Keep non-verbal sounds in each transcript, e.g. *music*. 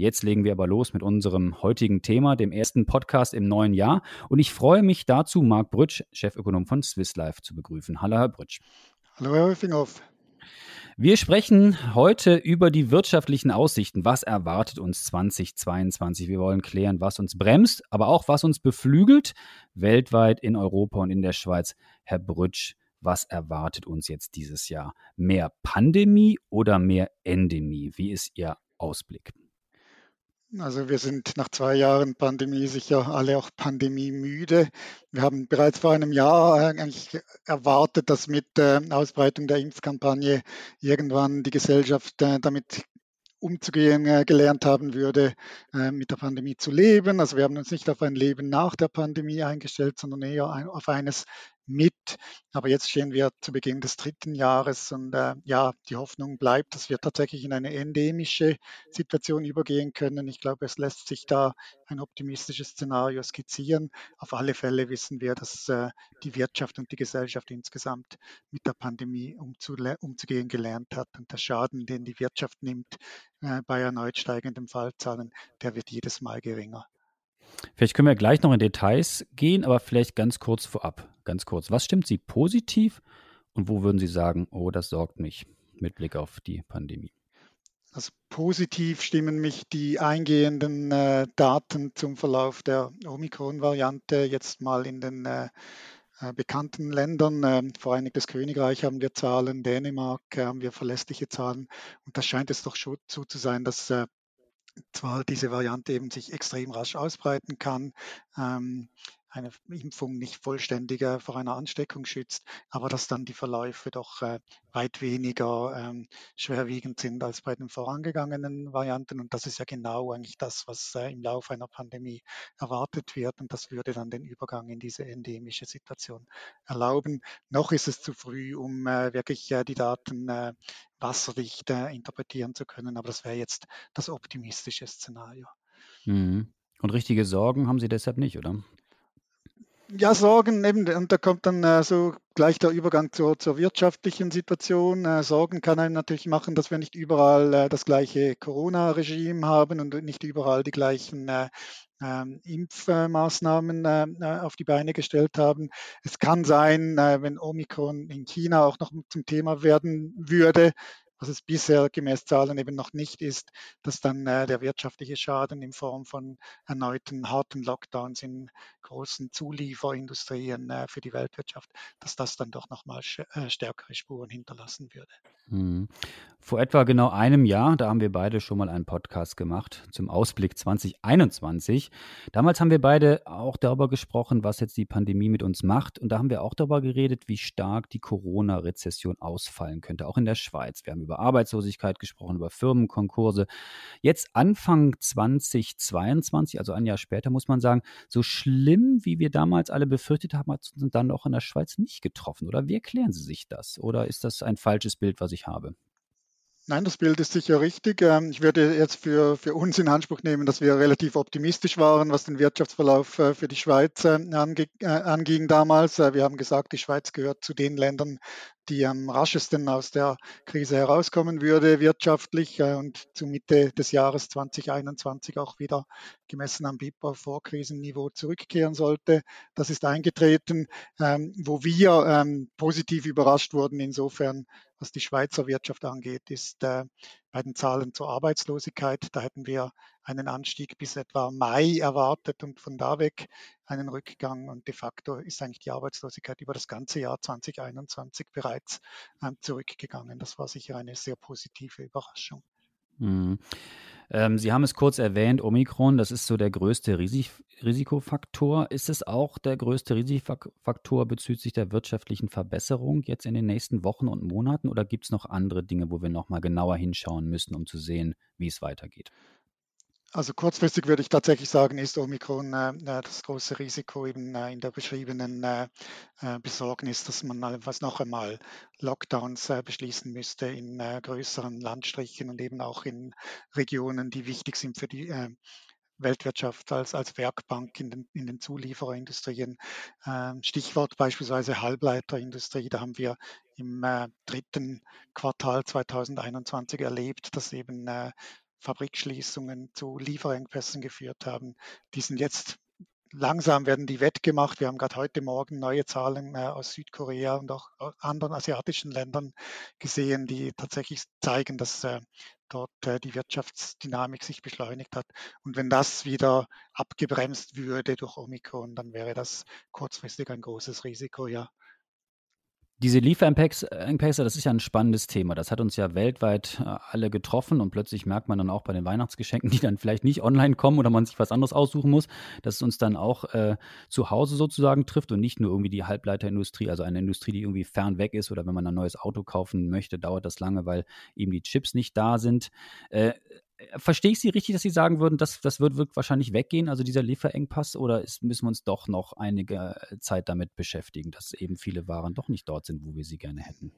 Jetzt legen wir aber los mit unserem heutigen Thema, dem ersten Podcast im neuen Jahr. Und ich freue mich dazu, Marc Brütsch, Chefökonom von Swiss Life, zu begrüßen. Hallo, Herr Brütsch. Hallo, Herr Höfinghoff. Wir sprechen heute über die wirtschaftlichen Aussichten. Was erwartet uns 2022? Wir wollen klären, was uns bremst, aber auch was uns beflügelt, weltweit in Europa und in der Schweiz. Herr Brütsch, was erwartet uns jetzt dieses Jahr? Mehr Pandemie oder mehr Endemie? Wie ist Ihr Ausblick? Also wir sind nach zwei Jahren Pandemie sicher alle auch pandemiemüde. Wir haben bereits vor einem Jahr eigentlich erwartet, dass mit der Ausbreitung der Impfkampagne irgendwann die Gesellschaft äh, damit umzugehen äh, gelernt haben würde, äh, mit der Pandemie zu leben. Also wir haben uns nicht auf ein Leben nach der Pandemie eingestellt, sondern eher auf eines mit. Aber jetzt stehen wir zu Beginn des dritten Jahres und äh, ja, die Hoffnung bleibt, dass wir tatsächlich in eine endemische Situation übergehen können. Ich glaube, es lässt sich da ein optimistisches Szenario skizzieren. Auf alle Fälle wissen wir, dass äh, die Wirtschaft und die Gesellschaft insgesamt mit der Pandemie umzugehen gelernt hat und der Schaden, den die Wirtschaft nimmt äh, bei erneut steigenden Fallzahlen, der wird jedes Mal geringer. Vielleicht können wir gleich noch in Details gehen, aber vielleicht ganz kurz vorab. Ganz kurz. Was stimmt Sie positiv und wo würden Sie sagen, oh, das sorgt mich mit Blick auf die Pandemie? Also positiv stimmen mich die eingehenden äh, Daten zum Verlauf der Omikron-Variante jetzt mal in den äh, äh bekannten Ländern. Äh, Vereinigtes Königreich haben wir Zahlen, Dänemark äh, haben wir verlässliche Zahlen. Und da scheint es doch so zu sein, dass äh, zwar diese Variante eben sich extrem rasch ausbreiten kann, ähm, eine Impfung nicht vollständiger vor einer Ansteckung schützt, aber dass dann die Verläufe doch äh, weit weniger ähm, schwerwiegend sind als bei den vorangegangenen Varianten. Und das ist ja genau eigentlich das, was äh, im Laufe einer Pandemie erwartet wird. Und das würde dann den Übergang in diese endemische Situation erlauben. Noch ist es zu früh, um äh, wirklich die Daten wasserdicht interpretieren zu können. Aber das wäre jetzt das optimistische Szenario. Mhm. Und richtige Sorgen haben Sie deshalb nicht, oder? Ja, Sorgen, eben, und da kommt dann äh, so gleich der Übergang zur, zur wirtschaftlichen Situation. Äh, Sorgen kann einem natürlich machen, dass wir nicht überall äh, das gleiche Corona-Regime haben und nicht überall die gleichen äh, ähm, Impfmaßnahmen äh, äh, auf die Beine gestellt haben. Es kann sein, wenn Omikron in China auch noch zum Thema werden würde, was es bisher gemäß Zahlen eben noch nicht ist, dass dann äh, der wirtschaftliche Schaden in Form von erneuten harten Lockdowns in großen Zulieferindustrien äh, für die Weltwirtschaft, dass das dann doch nochmal äh, stärkere Spuren hinterlassen würde. Mhm. Vor etwa genau einem Jahr, da haben wir beide schon mal einen Podcast gemacht zum Ausblick 2021. Damals haben wir beide auch darüber gesprochen, was jetzt die Pandemie mit uns macht. Und da haben wir auch darüber geredet, wie stark die Corona-Rezession ausfallen könnte, auch in der Schweiz. Wir haben über Arbeitslosigkeit gesprochen, über Firmenkonkurse. Jetzt Anfang 2022, also ein Jahr später, muss man sagen, so schlimm, wie wir damals alle befürchtet haben, hat uns dann auch in der Schweiz nicht getroffen. Oder wie erklären Sie sich das? Oder ist das ein falsches Bild, was ich habe? Nein, das Bild ist sicher richtig. Ähm, ich würde jetzt für, für uns in Anspruch nehmen, dass wir relativ optimistisch waren, was den Wirtschaftsverlauf äh, für die Schweiz äh, äh, anging damals. Wir haben gesagt, die Schweiz gehört zu den Ländern, die am raschesten aus der Krise herauskommen würde wirtschaftlich und zu Mitte des Jahres 2021 auch wieder gemessen am BIP auf Vorkrisenniveau zurückkehren sollte. Das ist eingetreten, ähm, wo wir ähm, positiv überrascht wurden insofern, was die Schweizer Wirtschaft angeht, ist äh, bei den Zahlen zur Arbeitslosigkeit. Da hätten wir einen Anstieg bis etwa Mai erwartet und von da weg einen Rückgang. Und de facto ist eigentlich die Arbeitslosigkeit über das ganze Jahr 2021 bereits ähm, zurückgegangen. Das war sicher eine sehr positive Überraschung. Mhm. Ähm, Sie haben es kurz erwähnt, Omikron, das ist so der größte Risik Risikofaktor. Ist es auch der größte Risikofaktor bezüglich der wirtschaftlichen Verbesserung jetzt in den nächsten Wochen und Monaten oder gibt es noch andere Dinge, wo wir nochmal genauer hinschauen müssen, um zu sehen, wie es weitergeht? Also kurzfristig würde ich tatsächlich sagen, ist Omikron äh, äh das große Risiko eben äh, in der beschriebenen äh, äh Besorgnis, dass man was noch einmal Lockdowns äh, beschließen müsste in größeren Landstrichen und eben auch in Regionen, die wichtig sind für die Weltwirtschaft als, als Werkbank in den, in den Zuliefererindustrien. Ähm, Stichwort beispielsweise Halbleiterindustrie. Da haben wir im dritten Quartal 2021 erlebt, dass eben Fabrikschließungen zu Lieferengpässen geführt haben. Die sind jetzt langsam werden die wettgemacht. Wir haben gerade heute Morgen neue Zahlen äh, aus Südkorea und auch anderen asiatischen Ländern gesehen, die tatsächlich zeigen, dass äh, dort äh, die Wirtschaftsdynamik sich beschleunigt hat. Und wenn das wieder abgebremst würde durch Omikron, dann wäre das kurzfristig ein großes Risiko, ja. Diese Lieferengpässe, das ist ja ein spannendes Thema. Das hat uns ja weltweit äh, alle getroffen und plötzlich merkt man dann auch bei den Weihnachtsgeschenken, *laughs* die dann vielleicht nicht online kommen oder man sich was anderes aussuchen muss, dass es uns dann auch äh, zu Hause sozusagen trifft und nicht nur irgendwie die Halbleiterindustrie, also eine Industrie, die irgendwie fern weg ist oder wenn man ein neues Auto kaufen möchte, dauert das lange, weil eben die Chips nicht da sind. Äh, verstehe ich Sie richtig, dass Sie sagen würden, dass das wird, wird wahrscheinlich weggehen, also dieser Lieferengpass, oder ist, müssen wir uns doch noch einige Zeit damit beschäftigen, dass eben viele Waren doch nicht dort sind, wo wir sie gerne hätten?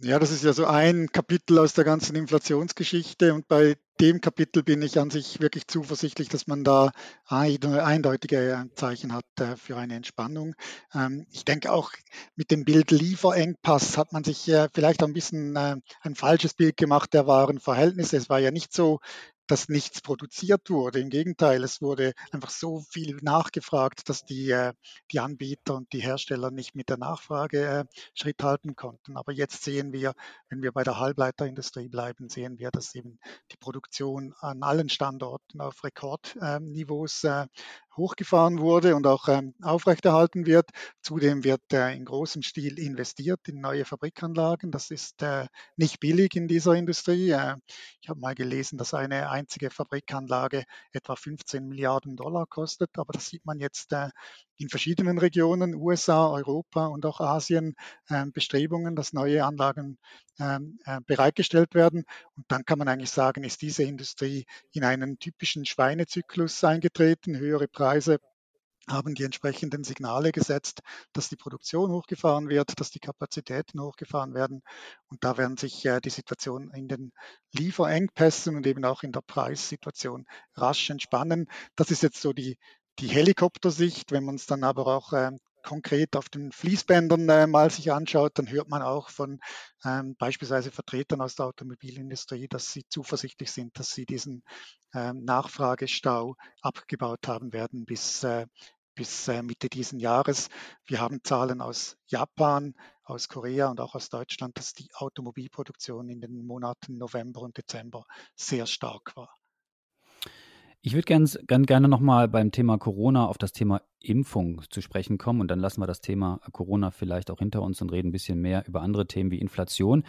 Ja, das ist ja so ein Kapitel aus der ganzen Inflationsgeschichte und bei dem Kapitel bin ich an sich wirklich zuversichtlich, dass man da eindeutige Zeichen hat äh, für eine Entspannung. Ähm, ich denke auch mit dem Bild Lieferengpass hat man sich vielleicht auch ein bisschen äh, ein falsches Bild gemacht der wahren Verhältnisse. Es war ja nicht so, dass nichts produziert wurde. Im Gegenteil, es wurde einfach so viel nachgefragt, dass die, äh, die Anbieter und die Hersteller nicht mit der Nachfrage äh, Schritt halten konnten. Aber jetzt sehen wir, wenn wir bei der Halbleiterindustrie bleiben, sehen wir, dass eben die Produktion an allen Standorten auf Rekordniveaus äh, hochgefahren wurde und auch ähm, aufrechterhalten wird. Zudem wird äh, in großem Stil investiert in neue Fabrikanlagen. Das ist äh, nicht billig in dieser Industrie. Äh, ich habe mal gelesen, dass eine einzige Fabrikanlage etwa 15 Milliarden Dollar kostet, aber das sieht man jetzt äh, in verschiedenen Regionen, USA, Europa und auch Asien, ähm, Bestrebungen, dass neue Anlagen ähm, äh, bereitgestellt werden. Und dann kann man eigentlich sagen, ist diese Industrie in einen typischen Schweinezyklus eingetreten, höhere Preise haben die entsprechenden Signale gesetzt, dass die Produktion hochgefahren wird, dass die Kapazitäten hochgefahren werden. Und da werden sich äh, die Situation in den Lieferengpässen und eben auch in der Preissituation rasch entspannen. Das ist jetzt so die, die Helikoptersicht. Wenn man es dann aber auch äh, konkret auf den Fließbändern äh, mal sich anschaut, dann hört man auch von ähm, beispielsweise Vertretern aus der Automobilindustrie, dass sie zuversichtlich sind, dass sie diesen ähm, Nachfragestau abgebaut haben werden bis, äh, bis äh, Mitte diesen Jahres. Wir haben Zahlen aus Japan, aus Korea und auch aus Deutschland, dass die Automobilproduktion in den Monaten November und Dezember sehr stark war. Ich würde ganz, ganz gerne nochmal beim Thema Corona auf das Thema Impfung zu sprechen kommen und dann lassen wir das Thema Corona vielleicht auch hinter uns und reden ein bisschen mehr über andere Themen wie Inflation.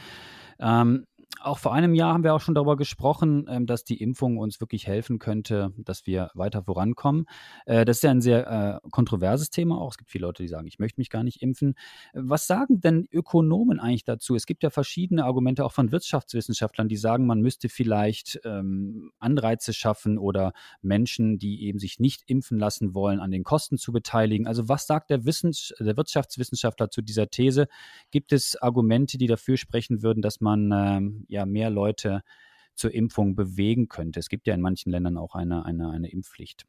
Ähm, auch vor einem Jahr haben wir auch schon darüber gesprochen, ähm, dass die Impfung uns wirklich helfen könnte, dass wir weiter vorankommen. Äh, das ist ja ein sehr äh, kontroverses Thema auch. Es gibt viele Leute, die sagen, ich möchte mich gar nicht impfen. Was sagen denn Ökonomen eigentlich dazu? Es gibt ja verschiedene Argumente auch von Wirtschaftswissenschaftlern, die sagen, man müsste vielleicht ähm, Anreize schaffen oder Menschen, die eben sich nicht impfen lassen wollen, an den Kosten zu beteiligen. Also was sagt der, Wissens der Wirtschaftswissenschaftler zu dieser These? Gibt es Argumente, die dafür sprechen würden, dass man ähm, ja mehr Leute zur Impfung bewegen könnte. Es gibt ja in manchen Ländern auch eine, eine, eine Impfpflicht.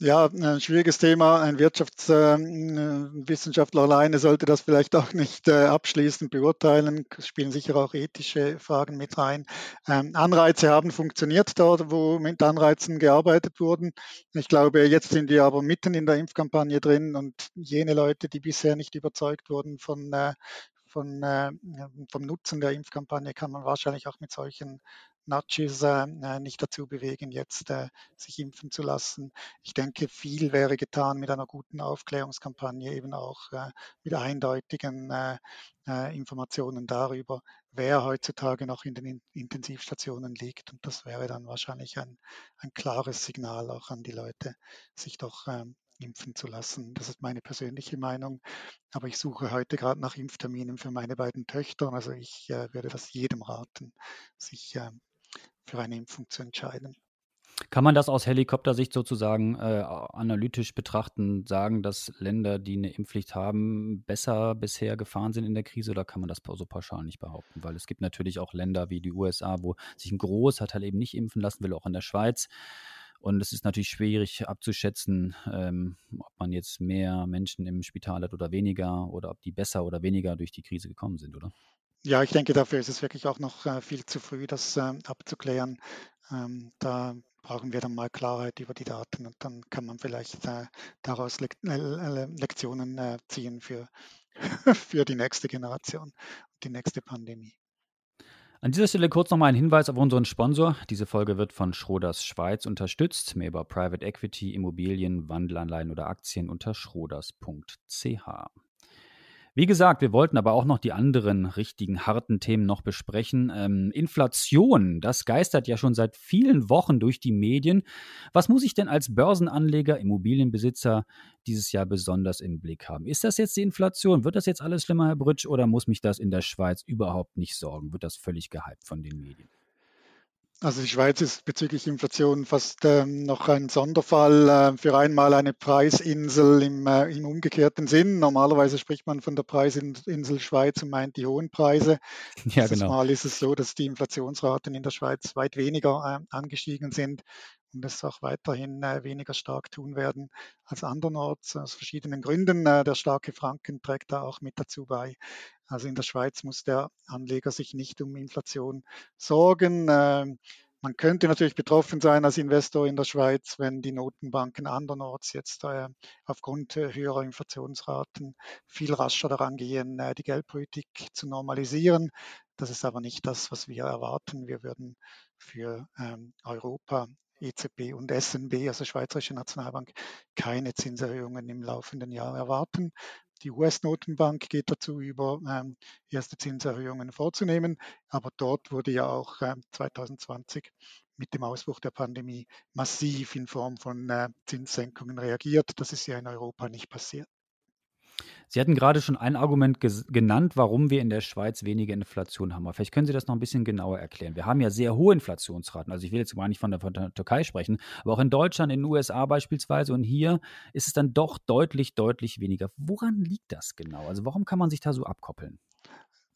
Ja, ein schwieriges Thema. Ein Wirtschaftswissenschaftler alleine sollte das vielleicht auch nicht äh, abschließend beurteilen. Es spielen sicher auch ethische Fragen mit rein. Ähm, Anreize haben funktioniert dort, wo mit Anreizen gearbeitet wurden. Ich glaube, jetzt sind wir aber mitten in der Impfkampagne drin und jene Leute, die bisher nicht überzeugt wurden von, äh, von, äh, vom Nutzen der Impfkampagne kann man wahrscheinlich auch mit solchen Nudges äh, äh, nicht dazu bewegen, jetzt äh, sich impfen zu lassen. Ich denke, viel wäre getan mit einer guten Aufklärungskampagne, eben auch äh, mit eindeutigen äh, äh, Informationen darüber, wer heutzutage noch in den Intensivstationen liegt. Und das wäre dann wahrscheinlich ein, ein klares Signal auch an die Leute, sich doch ähm, impfen zu lassen. Das ist meine persönliche Meinung. Aber ich suche heute gerade nach Impfterminen für meine beiden Töchter. Also ich äh, würde das jedem raten, sich äh, für eine Impfung zu entscheiden. Kann man das aus Helikoptersicht sozusagen äh, analytisch betrachten, sagen, dass Länder, die eine Impfpflicht haben, besser bisher gefahren sind in der Krise oder kann man das so pauschal nicht behaupten? Weil es gibt natürlich auch Länder wie die USA, wo sich ein Großteil eben nicht impfen lassen will, auch in der Schweiz. Und es ist natürlich schwierig abzuschätzen, ähm, ob man jetzt mehr Menschen im Spital hat oder weniger oder ob die besser oder weniger durch die Krise gekommen sind, oder? Ja, ich denke, dafür ist es wirklich auch noch äh, viel zu früh, das äh, abzuklären. Ähm, da brauchen wir dann mal Klarheit über die Daten und dann kann man vielleicht äh, daraus Le Le Lektionen ziehen für, *laughs* für die nächste Generation, die nächste Pandemie. An dieser Stelle kurz nochmal ein Hinweis auf unseren Sponsor. Diese Folge wird von Schroders Schweiz unterstützt. Mehr über Private Equity, Immobilien, Wandelanleihen oder Aktien unter schroders.ch. Wie gesagt, wir wollten aber auch noch die anderen richtigen harten Themen noch besprechen. Ähm, Inflation, das geistert ja schon seit vielen Wochen durch die Medien. Was muss ich denn als Börsenanleger, Immobilienbesitzer dieses Jahr besonders im Blick haben? Ist das jetzt die Inflation? Wird das jetzt alles schlimmer, Herr Britsch, oder muss mich das in der Schweiz überhaupt nicht sorgen? Wird das völlig gehypt von den Medien? Also die Schweiz ist bezüglich Inflation fast ähm, noch ein Sonderfall, äh, für einmal eine Preisinsel im, äh, im, umgekehrten Sinn. Normalerweise spricht man von der Preisinsel Schweiz und meint die hohen Preise. Ja, Dieses genau. Mal ist es so, dass die Inflationsraten in der Schweiz weit weniger äh, angestiegen sind und es auch weiterhin äh, weniger stark tun werden als andernorts aus verschiedenen Gründen. Äh, der starke Franken trägt da auch mit dazu bei. Also in der Schweiz muss der Anleger sich nicht um Inflation sorgen. Ähm, man könnte natürlich betroffen sein als Investor in der Schweiz, wenn die Notenbanken andernorts jetzt äh, aufgrund höherer Inflationsraten viel rascher daran gehen, die Geldpolitik zu normalisieren. Das ist aber nicht das, was wir erwarten. Wir würden für ähm, Europa EZB und SNB, also Schweizerische Nationalbank, keine Zinserhöhungen im laufenden Jahr erwarten. Die US-Notenbank geht dazu über, ähm, erste Zinserhöhungen vorzunehmen, aber dort wurde ja auch äh, 2020 mit dem Ausbruch der Pandemie massiv in Form von äh, Zinssenkungen reagiert. Das ist ja in Europa nicht passiert. Sie hatten gerade schon ein Argument genannt, warum wir in der Schweiz weniger Inflation haben. Aber vielleicht können Sie das noch ein bisschen genauer erklären. Wir haben ja sehr hohe Inflationsraten. Also ich will jetzt gar nicht von der, von der Türkei sprechen, aber auch in Deutschland, in den USA beispielsweise. Und hier ist es dann doch deutlich, deutlich weniger. Woran liegt das genau? Also warum kann man sich da so abkoppeln?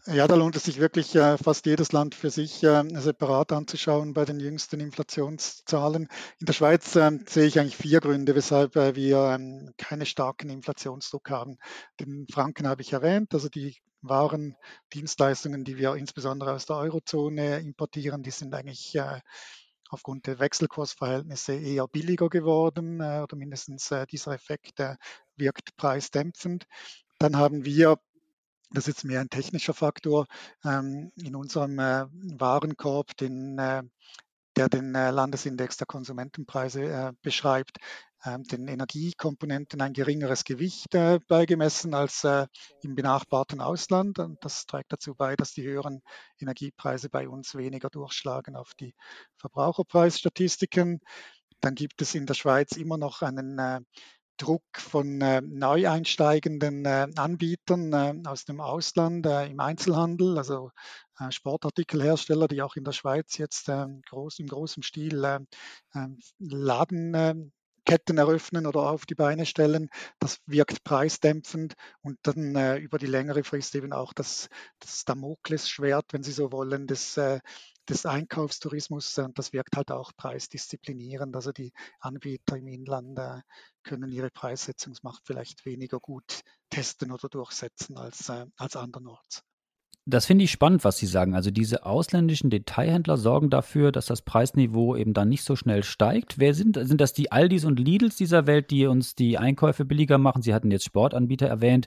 Ja, da lohnt es sich wirklich äh, fast jedes Land für sich äh, separat anzuschauen bei den jüngsten Inflationszahlen. In der Schweiz äh, sehe ich eigentlich vier Gründe, weshalb wir ähm, keinen starken Inflationsdruck haben. Den Franken habe ich erwähnt, also die Waren, Dienstleistungen, die wir insbesondere aus der Eurozone importieren, die sind eigentlich aufgrund der Wechselkursverhältnisse eher billiger geworden oder mindestens dieser Effekt wirkt preisdämpfend. Dann haben wir das ist jetzt mehr ein technischer Faktor ähm, in unserem äh, Warenkorb, den, äh, der den äh, Landesindex der Konsumentenpreise beschreibt, ähm, den Energiekomponenten ein geringeres Gewicht beigemessen als im benachbarten Ausland. Und das trägt dazu bei, dass die höheren Energiepreise bei uns weniger durchschlagen auf die Verbraucherpreisstatistiken. Dann gibt es in der Schweiz immer noch einen Druck von äh, neu einsteigenden äh, Anbietern äh, aus dem Ausland äh, im Einzelhandel, also äh, Sportartikelhersteller, die auch in der Schweiz jetzt ähm, groß, im großen Stil äh, Laden Ketten eröffnen oder auf die Beine stellen. Das wirkt preisdämpfend und dann äh, über die längere Frist eben auch das, das Damoklesschwert, wenn Sie so wollen, des, äh, des Einkaufstourismus. Und das wirkt halt auch preisdisziplinierend. Also die Anbieter im Inland äh, können ihre Preissetzungsmacht vielleicht weniger gut testen oder durchsetzen als, äh, als andernorts. Das finde ich spannend, was Sie sagen. Also diese ausländischen Detailhändler sorgen dafür, dass das Preisniveau eben dann nicht so schnell steigt. Wer sind, sind das die Aldis und Lidls dieser Welt, die uns die Einkäufe billiger machen? Sie hatten jetzt Sportanbieter erwähnt.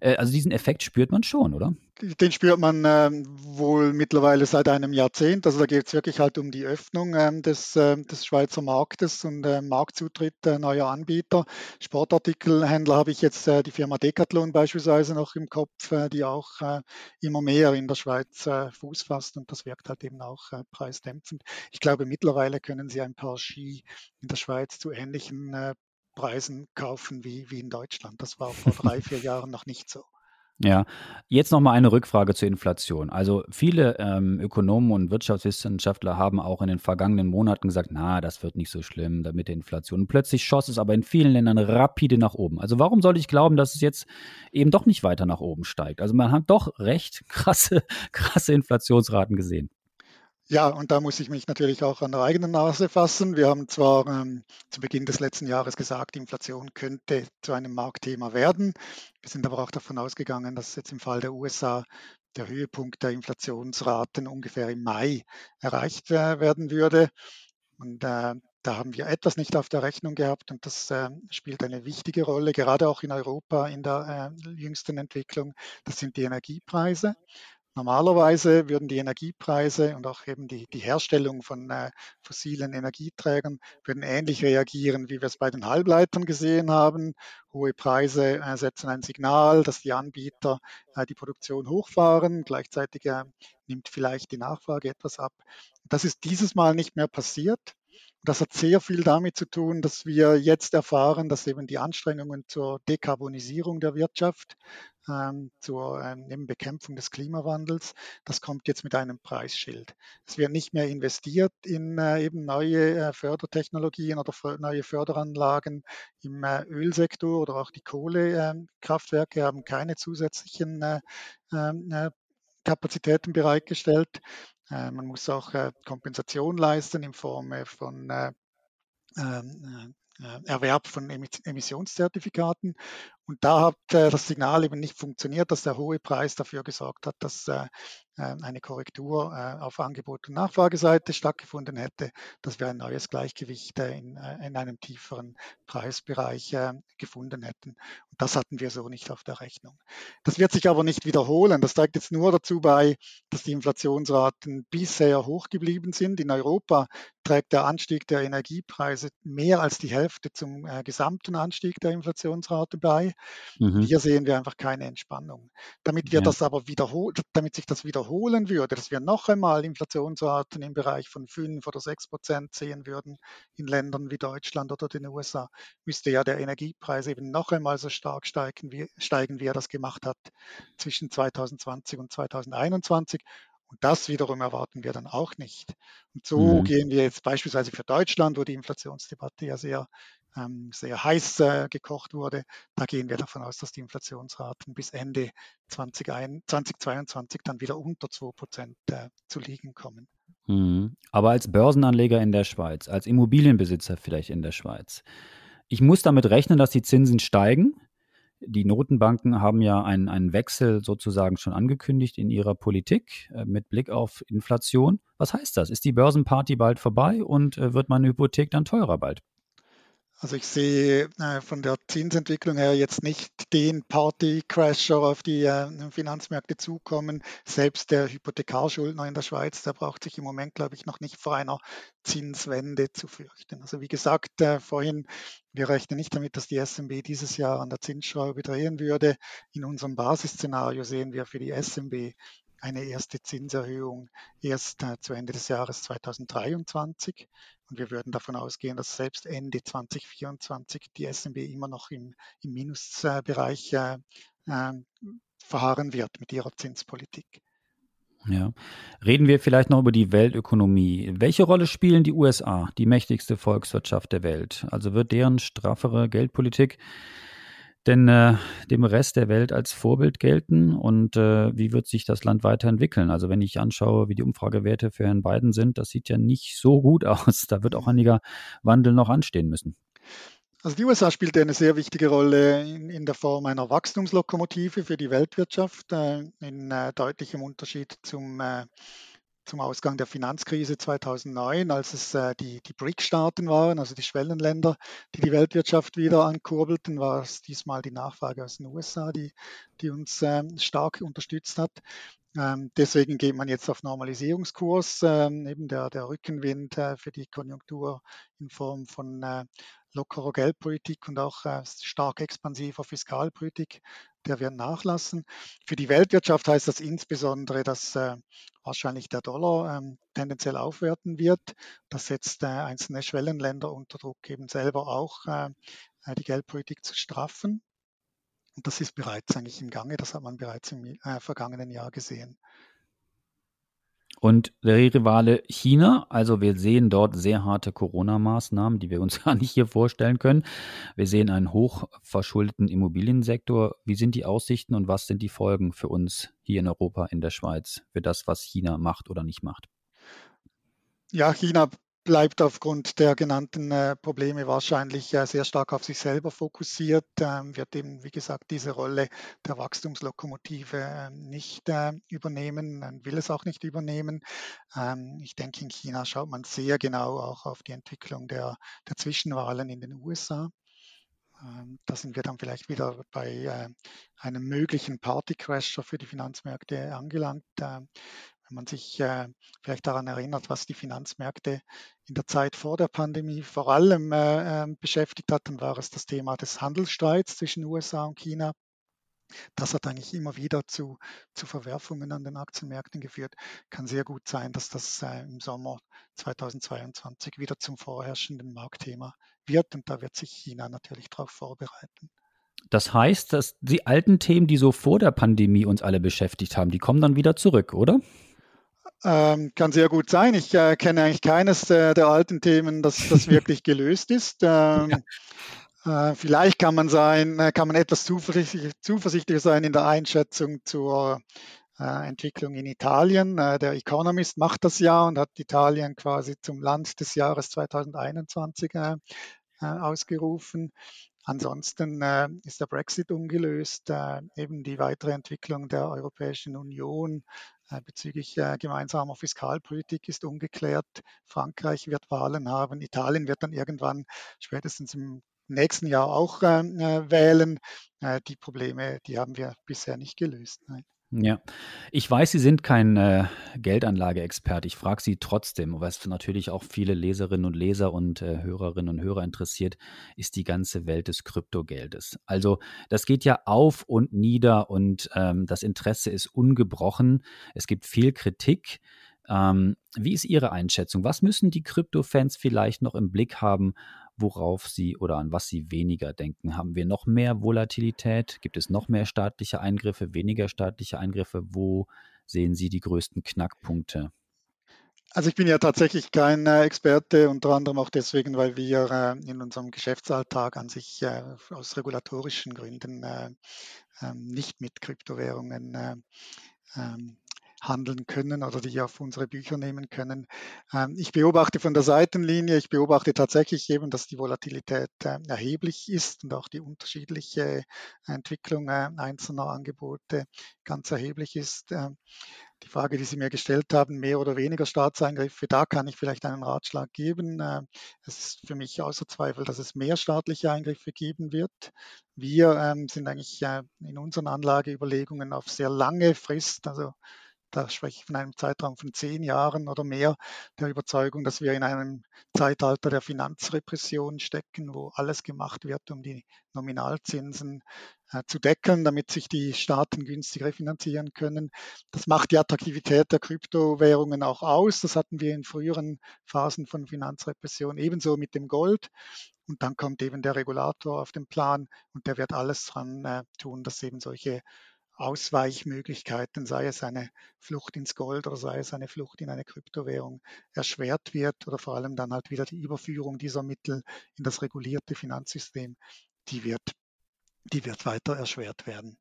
Äh, also diesen Effekt spürt man schon, oder? den spürt man ähm, wohl mittlerweile seit einem Jahrzehnt. Also da geht es wirklich halt um die Öffnung ähm, des, äh, des Schweizer Marktes und äh, Marktzutritt äh, neuer Anbieter. Sportartikelhändler habe ich jetzt äh, die Firma Decathlon beispielsweise noch im Kopf, äh, die auch äh, immer mehr in der Schweiz Fuß fasst und das wirkt halt eben auch preisdämpfend. Ich glaube, mittlerweile können Sie ein paar Ski in der Schweiz zu ähnlichen Preisen kaufen wie, wie in Deutschland. Das war vor drei, vier Jahren noch nicht so. Ja, jetzt noch mal eine Rückfrage zur Inflation. Also viele ähm, Ökonomen und Wirtschaftswissenschaftler haben auch in den vergangenen Monaten gesagt, na, das wird nicht so schlimm mit der Inflation. Und plötzlich schoss es aber in vielen Ländern rapide nach oben. Also warum soll ich glauben, dass es jetzt eben doch nicht weiter nach oben steigt? Also man hat doch recht *laughs* krasse, krasse Inflationsraten gesehen. Ja, und da muss ich mich natürlich auch an der eigenen Nase fassen. Wir haben zwar ähm, zu Beginn des letzten Jahres gesagt, Inflation könnte zu einem Marktthema werden. Wir sind aber auch davon ausgegangen, dass jetzt im Fall der USA der Höhepunkt der Inflationsraten ungefähr im Mai erreicht äh, werden würde. Und äh, da haben wir etwas nicht auf der Rechnung gehabt und das äh, spielt eine wichtige Rolle, gerade auch in Europa in der äh, jüngsten Entwicklung. Das sind die Energiepreise. Normalerweise würden die Energiepreise und auch eben die, die Herstellung von äh, fossilen Energieträgern würden ähnlich reagieren, wie wir es bei den Halbleitern gesehen haben. Hohe Preise äh, setzen ein Signal, dass die Anbieter äh, die Produktion hochfahren. Gleichzeitig äh, nimmt vielleicht die Nachfrage etwas ab. Das ist dieses Mal nicht mehr passiert. Das hat sehr viel damit zu tun, dass wir jetzt erfahren, dass eben die Anstrengungen zur Dekarbonisierung der Wirtschaft ähm, zur ähm, Bekämpfung des Klimawandels. Das kommt jetzt mit einem Preisschild. Es wird nicht mehr investiert in äh, eben neue äh, Fördertechnologien oder neue Förderanlagen im äh, Ölsektor oder auch die Kohlekraftwerke haben keine zusätzlichen äh, ähm, äh, Kapazitäten bereitgestellt. Äh, man muss auch Kompensation leisten in Form von ähm, Erwerb von Emissionszertifikaten. Und da hat äh, das Signal eben nicht funktioniert, dass der hohe Preis dafür gesorgt hat, dass äh, äh, eine Korrektur auf Angebot- und Nachfrageseite stattgefunden hätte, dass wir ein neues Gleichgewicht in, in einem tieferen Preisbereich gefunden hätten. Das hatten wir so nicht auf der Rechnung. Das wird sich aber nicht wiederholen. Das trägt jetzt nur dazu bei, dass die Inflationsraten bisher hoch geblieben sind. In Europa trägt der Anstieg der Energiepreise mehr als die Hälfte zum gesamten Anstieg der Inflationsrate bei. Mhm. Hier sehen wir einfach keine Entspannung. Damit wir ja. das aber wiederholen, damit sich das wiederholen würde, dass wir noch einmal Inflationsraten im Bereich von 5 oder 6 Prozent sehen würden in Ländern wie Deutschland oder den USA, müsste ja der Energiepreis eben noch einmal so stark steigen, wie, steigen, wie er das gemacht hat zwischen 2020 und 2021. Und das wiederum erwarten wir dann auch nicht. Und so mhm. gehen wir jetzt beispielsweise für Deutschland, wo die Inflationsdebatte ja sehr ähm, sehr heiß äh, gekocht wurde. Da gehen wir davon aus, dass die Inflationsraten bis Ende 2022 dann wieder unter 2 Prozent äh, zu liegen kommen. Mhm. Aber als Börsenanleger in der Schweiz, als Immobilienbesitzer vielleicht in der Schweiz, ich muss damit rechnen, dass die Zinsen steigen. Die Notenbanken haben ja einen, einen Wechsel sozusagen schon angekündigt in ihrer Politik äh, mit Blick auf Inflation. Was heißt das? Ist die Börsenparty bald vorbei und äh, wird meine Hypothek dann teurer bald? Also ich sehe äh, von der Zinsentwicklung her jetzt nicht den Party-Crasher auf die äh, Finanzmärkte zukommen. Selbst der Hypothekarschuldner in der Schweiz, der braucht sich im Moment, glaube ich, noch nicht vor einer Zinswende zu fürchten. Also wie gesagt, äh, vorhin, wir rechnen nicht damit, dass die SMB dieses Jahr an der Zinsschraube drehen würde. In unserem Basisszenario sehen wir für die SMB eine erste Zinserhöhung erst äh, zu Ende des Jahres 2023. Und wir würden davon ausgehen, dass selbst Ende 2024 die SMB immer noch im, im Minusbereich äh, äh, verharren wird mit ihrer Zinspolitik. Ja. Reden wir vielleicht noch über die Weltökonomie. Welche Rolle spielen die USA, die mächtigste Volkswirtschaft der Welt? Also wird deren straffere Geldpolitik denn äh, dem Rest der Welt als Vorbild gelten und äh, wie wird sich das Land weiterentwickeln? Also wenn ich anschaue, wie die Umfragewerte für Herrn Biden sind, das sieht ja nicht so gut *laughs* aus. Da wird auch einiger Wandel noch anstehen müssen. Also die USA spielt eine sehr wichtige Rolle in, in der Form einer Wachstumslokomotive für die Weltwirtschaft, äh, in äh, deutlichem Unterschied zum äh, zum Ausgang der Finanzkrise 2009, als es äh, die, die BRIC-Staaten waren, also die Schwellenländer, die die Weltwirtschaft wieder ankurbelten, war es diesmal die Nachfrage aus den USA, die, die uns ähm, stark unterstützt hat. Ähm, deswegen geht man jetzt auf Normalisierungskurs. Ähm, eben der, der Rückenwind äh, für die Konjunktur in Form von äh, lockerer Geldpolitik und auch äh, stark expansiver Fiskalpolitik, der wird nachlassen. Für die Weltwirtschaft heißt das insbesondere, dass äh, wahrscheinlich der Dollar ähm, tendenziell aufwerten wird. Das setzt äh, einzelne Schwellenländer unter Druck, eben selber auch äh, äh die Geldpolitik zu straffen. Und das ist bereits eigentlich im Gange, das hat man bereits im äh, vergangenen Jahr gesehen. Und der Rivale China, also wir sehen dort sehr harte Corona-Maßnahmen, die wir uns *laughs* gar nicht hier vorstellen können. Wir sehen einen hochverschuldeten Immobiliensektor. Wie sind die Aussichten und was sind die Folgen für uns hier in Europa, in der Schweiz, für das, was China macht oder nicht macht? Ja, China bleibt aufgrund der genannten äh, Probleme wahrscheinlich äh, sehr stark auf sich selber fokussiert, ähm, wird eben, wie gesagt, diese Rolle der Wachstumslokomotive äh, nicht äh, übernehmen will es auch nicht übernehmen. Ähm, ich denke, in China schaut man sehr genau auch auf die Entwicklung der, der Zwischenwahlen in den USA. Ähm, da sind wir dann vielleicht wieder bei einem möglichen Partycrasher für die Finanzmärkte angelangt. Wenn man sich äh, vielleicht daran erinnert, was die Finanzmärkte in der Zeit vor der Pandemie vor allem äh, ähm, beschäftigt hat, dann war es das Thema des Handelsstreits zwischen USA und China. Das hat eigentlich immer wieder zu, zu Verwerfungen an den Aktienmärkten geführt. Kann sehr gut sein, dass das äh, im Sommer 2022 wieder zum vorherrschenden Marktthema wird. Und da wird sich China natürlich darauf vorbereiten. Das heißt, dass die alten Themen, die so vor der Pandemie uns alle beschäftigt haben, die kommen dann wieder zurück, oder? Ähm, kann sehr gut sein. Ich äh, kenne eigentlich keines äh, der alten Themen, das, das *laughs* wirklich gelöst ist. Ähm, ja. äh, vielleicht kann man sein, äh, kann man etwas zuversichtlich, zuversichtlicher sein in der Einschätzung zur äh, Entwicklung in Italien. Äh, der Economist macht das ja und hat Italien quasi zum Land des Jahres 2021 ausgerufen. Ansonsten äh, ist der Brexit ungelöst, äh, eben die weitere Entwicklung der Europäischen Union äh, bezüglich äh, gemeinsamer Fiskalpolitik ist ungeklärt. Frankreich wird Wahlen haben, Italien wird dann irgendwann spätestens im nächsten Jahr auch äh, äh, wählen. die Probleme, die haben wir bisher nicht gelöst. Nein. Ja, ich weiß, Sie sind kein äh, Geldanlageexperte. Ich frage Sie trotzdem, was natürlich auch viele Leserinnen und Leser und äh, Hörerinnen und Hörer interessiert, ist die ganze Welt des Kryptogeldes. Also das geht ja auf und nieder und ähm, das Interesse ist ungebrochen. Es gibt viel Kritik. Ähm, wie ist Ihre Einschätzung? Was müssen die Krypto-Fans vielleicht noch im Blick haben, worauf sie oder an was sie weniger denken? Haben wir noch mehr Volatilität? Gibt es noch mehr staatliche Eingriffe, weniger staatliche Eingriffe? Wo sehen Sie die größten Knackpunkte? Also ich bin ja tatsächlich kein äh, Experte, unter anderem auch deswegen, weil wir äh, in unserem Geschäftsalltag an sich äh, aus regulatorischen Gründen äh, ähm, nicht mit Kryptowährungen äh, ähm, handeln können oder die auf unsere Bücher nehmen können. Ähm, ich beobachte von der Seitenlinie, ich beobachte tatsächlich eben, dass die Volatilität äh, erheblich ist und auch die unterschiedliche Entwicklung äh, einzelner Angebote ganz erheblich ist. Ähm, die Frage, die Sie mir gestellt haben, mehr oder weniger Staatseingriffe, da kann ich vielleicht einen Ratschlag geben. Äh, es ist für mich außer Zweifel, dass es mehr staatliche Eingriffe geben wird. Wir ähm, sind eigentlich in unseren Anlageüberlegungen auf sehr lange Frist, also da spreche ich von einem Zeitraum von zehn Jahren oder mehr, der Überzeugung, dass wir in einem Zeitalter der Finanzrepression stecken, wo alles gemacht wird, um die Nominalzinsen äh, zu decken, damit sich die Staaten günstig refinanzieren können. Das macht die Attraktivität der Kryptowährungen auch aus. Das hatten wir in früheren Phasen von Finanzrepression ebenso mit dem Gold. Und dann kommt eben der Regulator auf den Plan und der wird alles dran äh, tun, dass eben solche Ausweichmöglichkeiten, sei es eine Flucht ins Gold oder sei es eine Flucht in eine Kryptowährung, erschwert wird oder vor allem dann halt wieder die Überführung dieser Mittel in das regulierte Finanzsystem, die wird, die wird weiter erschwert werden.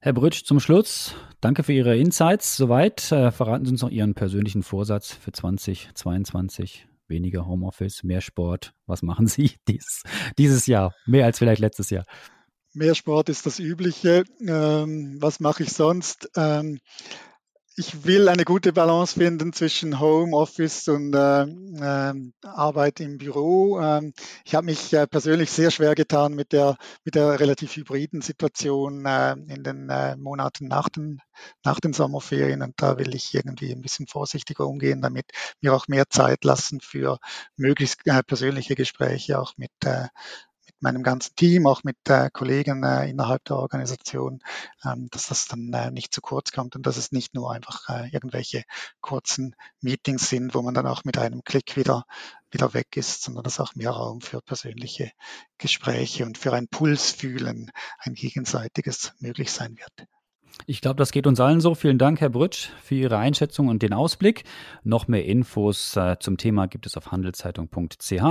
Herr Brütsch, zum Schluss, danke für Ihre Insights. Soweit äh, verraten Sie uns noch Ihren persönlichen Vorsatz für 2022. Weniger Homeoffice, mehr Sport. Was machen Sie *laughs* dies, dieses Jahr? Mehr als vielleicht letztes Jahr. Mehr Sport ist das Übliche. Ähm, was mache ich sonst? Ähm, ich will eine gute Balance finden zwischen Homeoffice und äh, äh, Arbeit im Büro. Ähm, ich habe mich äh, persönlich sehr schwer getan mit der, mit der relativ hybriden Situation äh, in den äh, Monaten nach den, nach den Sommerferien. Und da will ich irgendwie ein bisschen vorsichtiger umgehen, damit mir auch mehr Zeit lassen für möglichst äh, persönliche Gespräche, auch mit meinem ganzen Team, auch mit äh, Kollegen äh, innerhalb der Organisation, ähm, dass das dann äh, nicht zu kurz kommt und dass es nicht nur einfach äh, irgendwelche kurzen Meetings sind, wo man dann auch mit einem Klick wieder, wieder weg ist, sondern dass auch mehr Raum für persönliche Gespräche und für ein Pulsfühlen, ein gegenseitiges möglich sein wird. Ich glaube, das geht uns allen so. Vielen Dank, Herr Brütsch, für Ihre Einschätzung und den Ausblick. Noch mehr Infos äh, zum Thema gibt es auf handelszeitung.ch.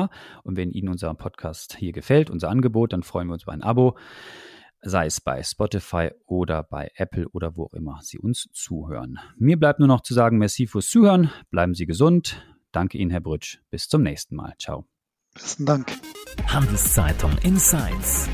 Und wenn Ihnen unser Podcast hier gefällt, unser Angebot, dann freuen wir uns über ein Abo, sei es bei Spotify oder bei Apple oder wo auch immer Sie uns zuhören. Mir bleibt nur noch zu sagen, merci fürs Zuhören. Bleiben Sie gesund. Danke Ihnen, Herr Brütsch. Bis zum nächsten Mal. Ciao. Besten Dank. Handelszeitung Insights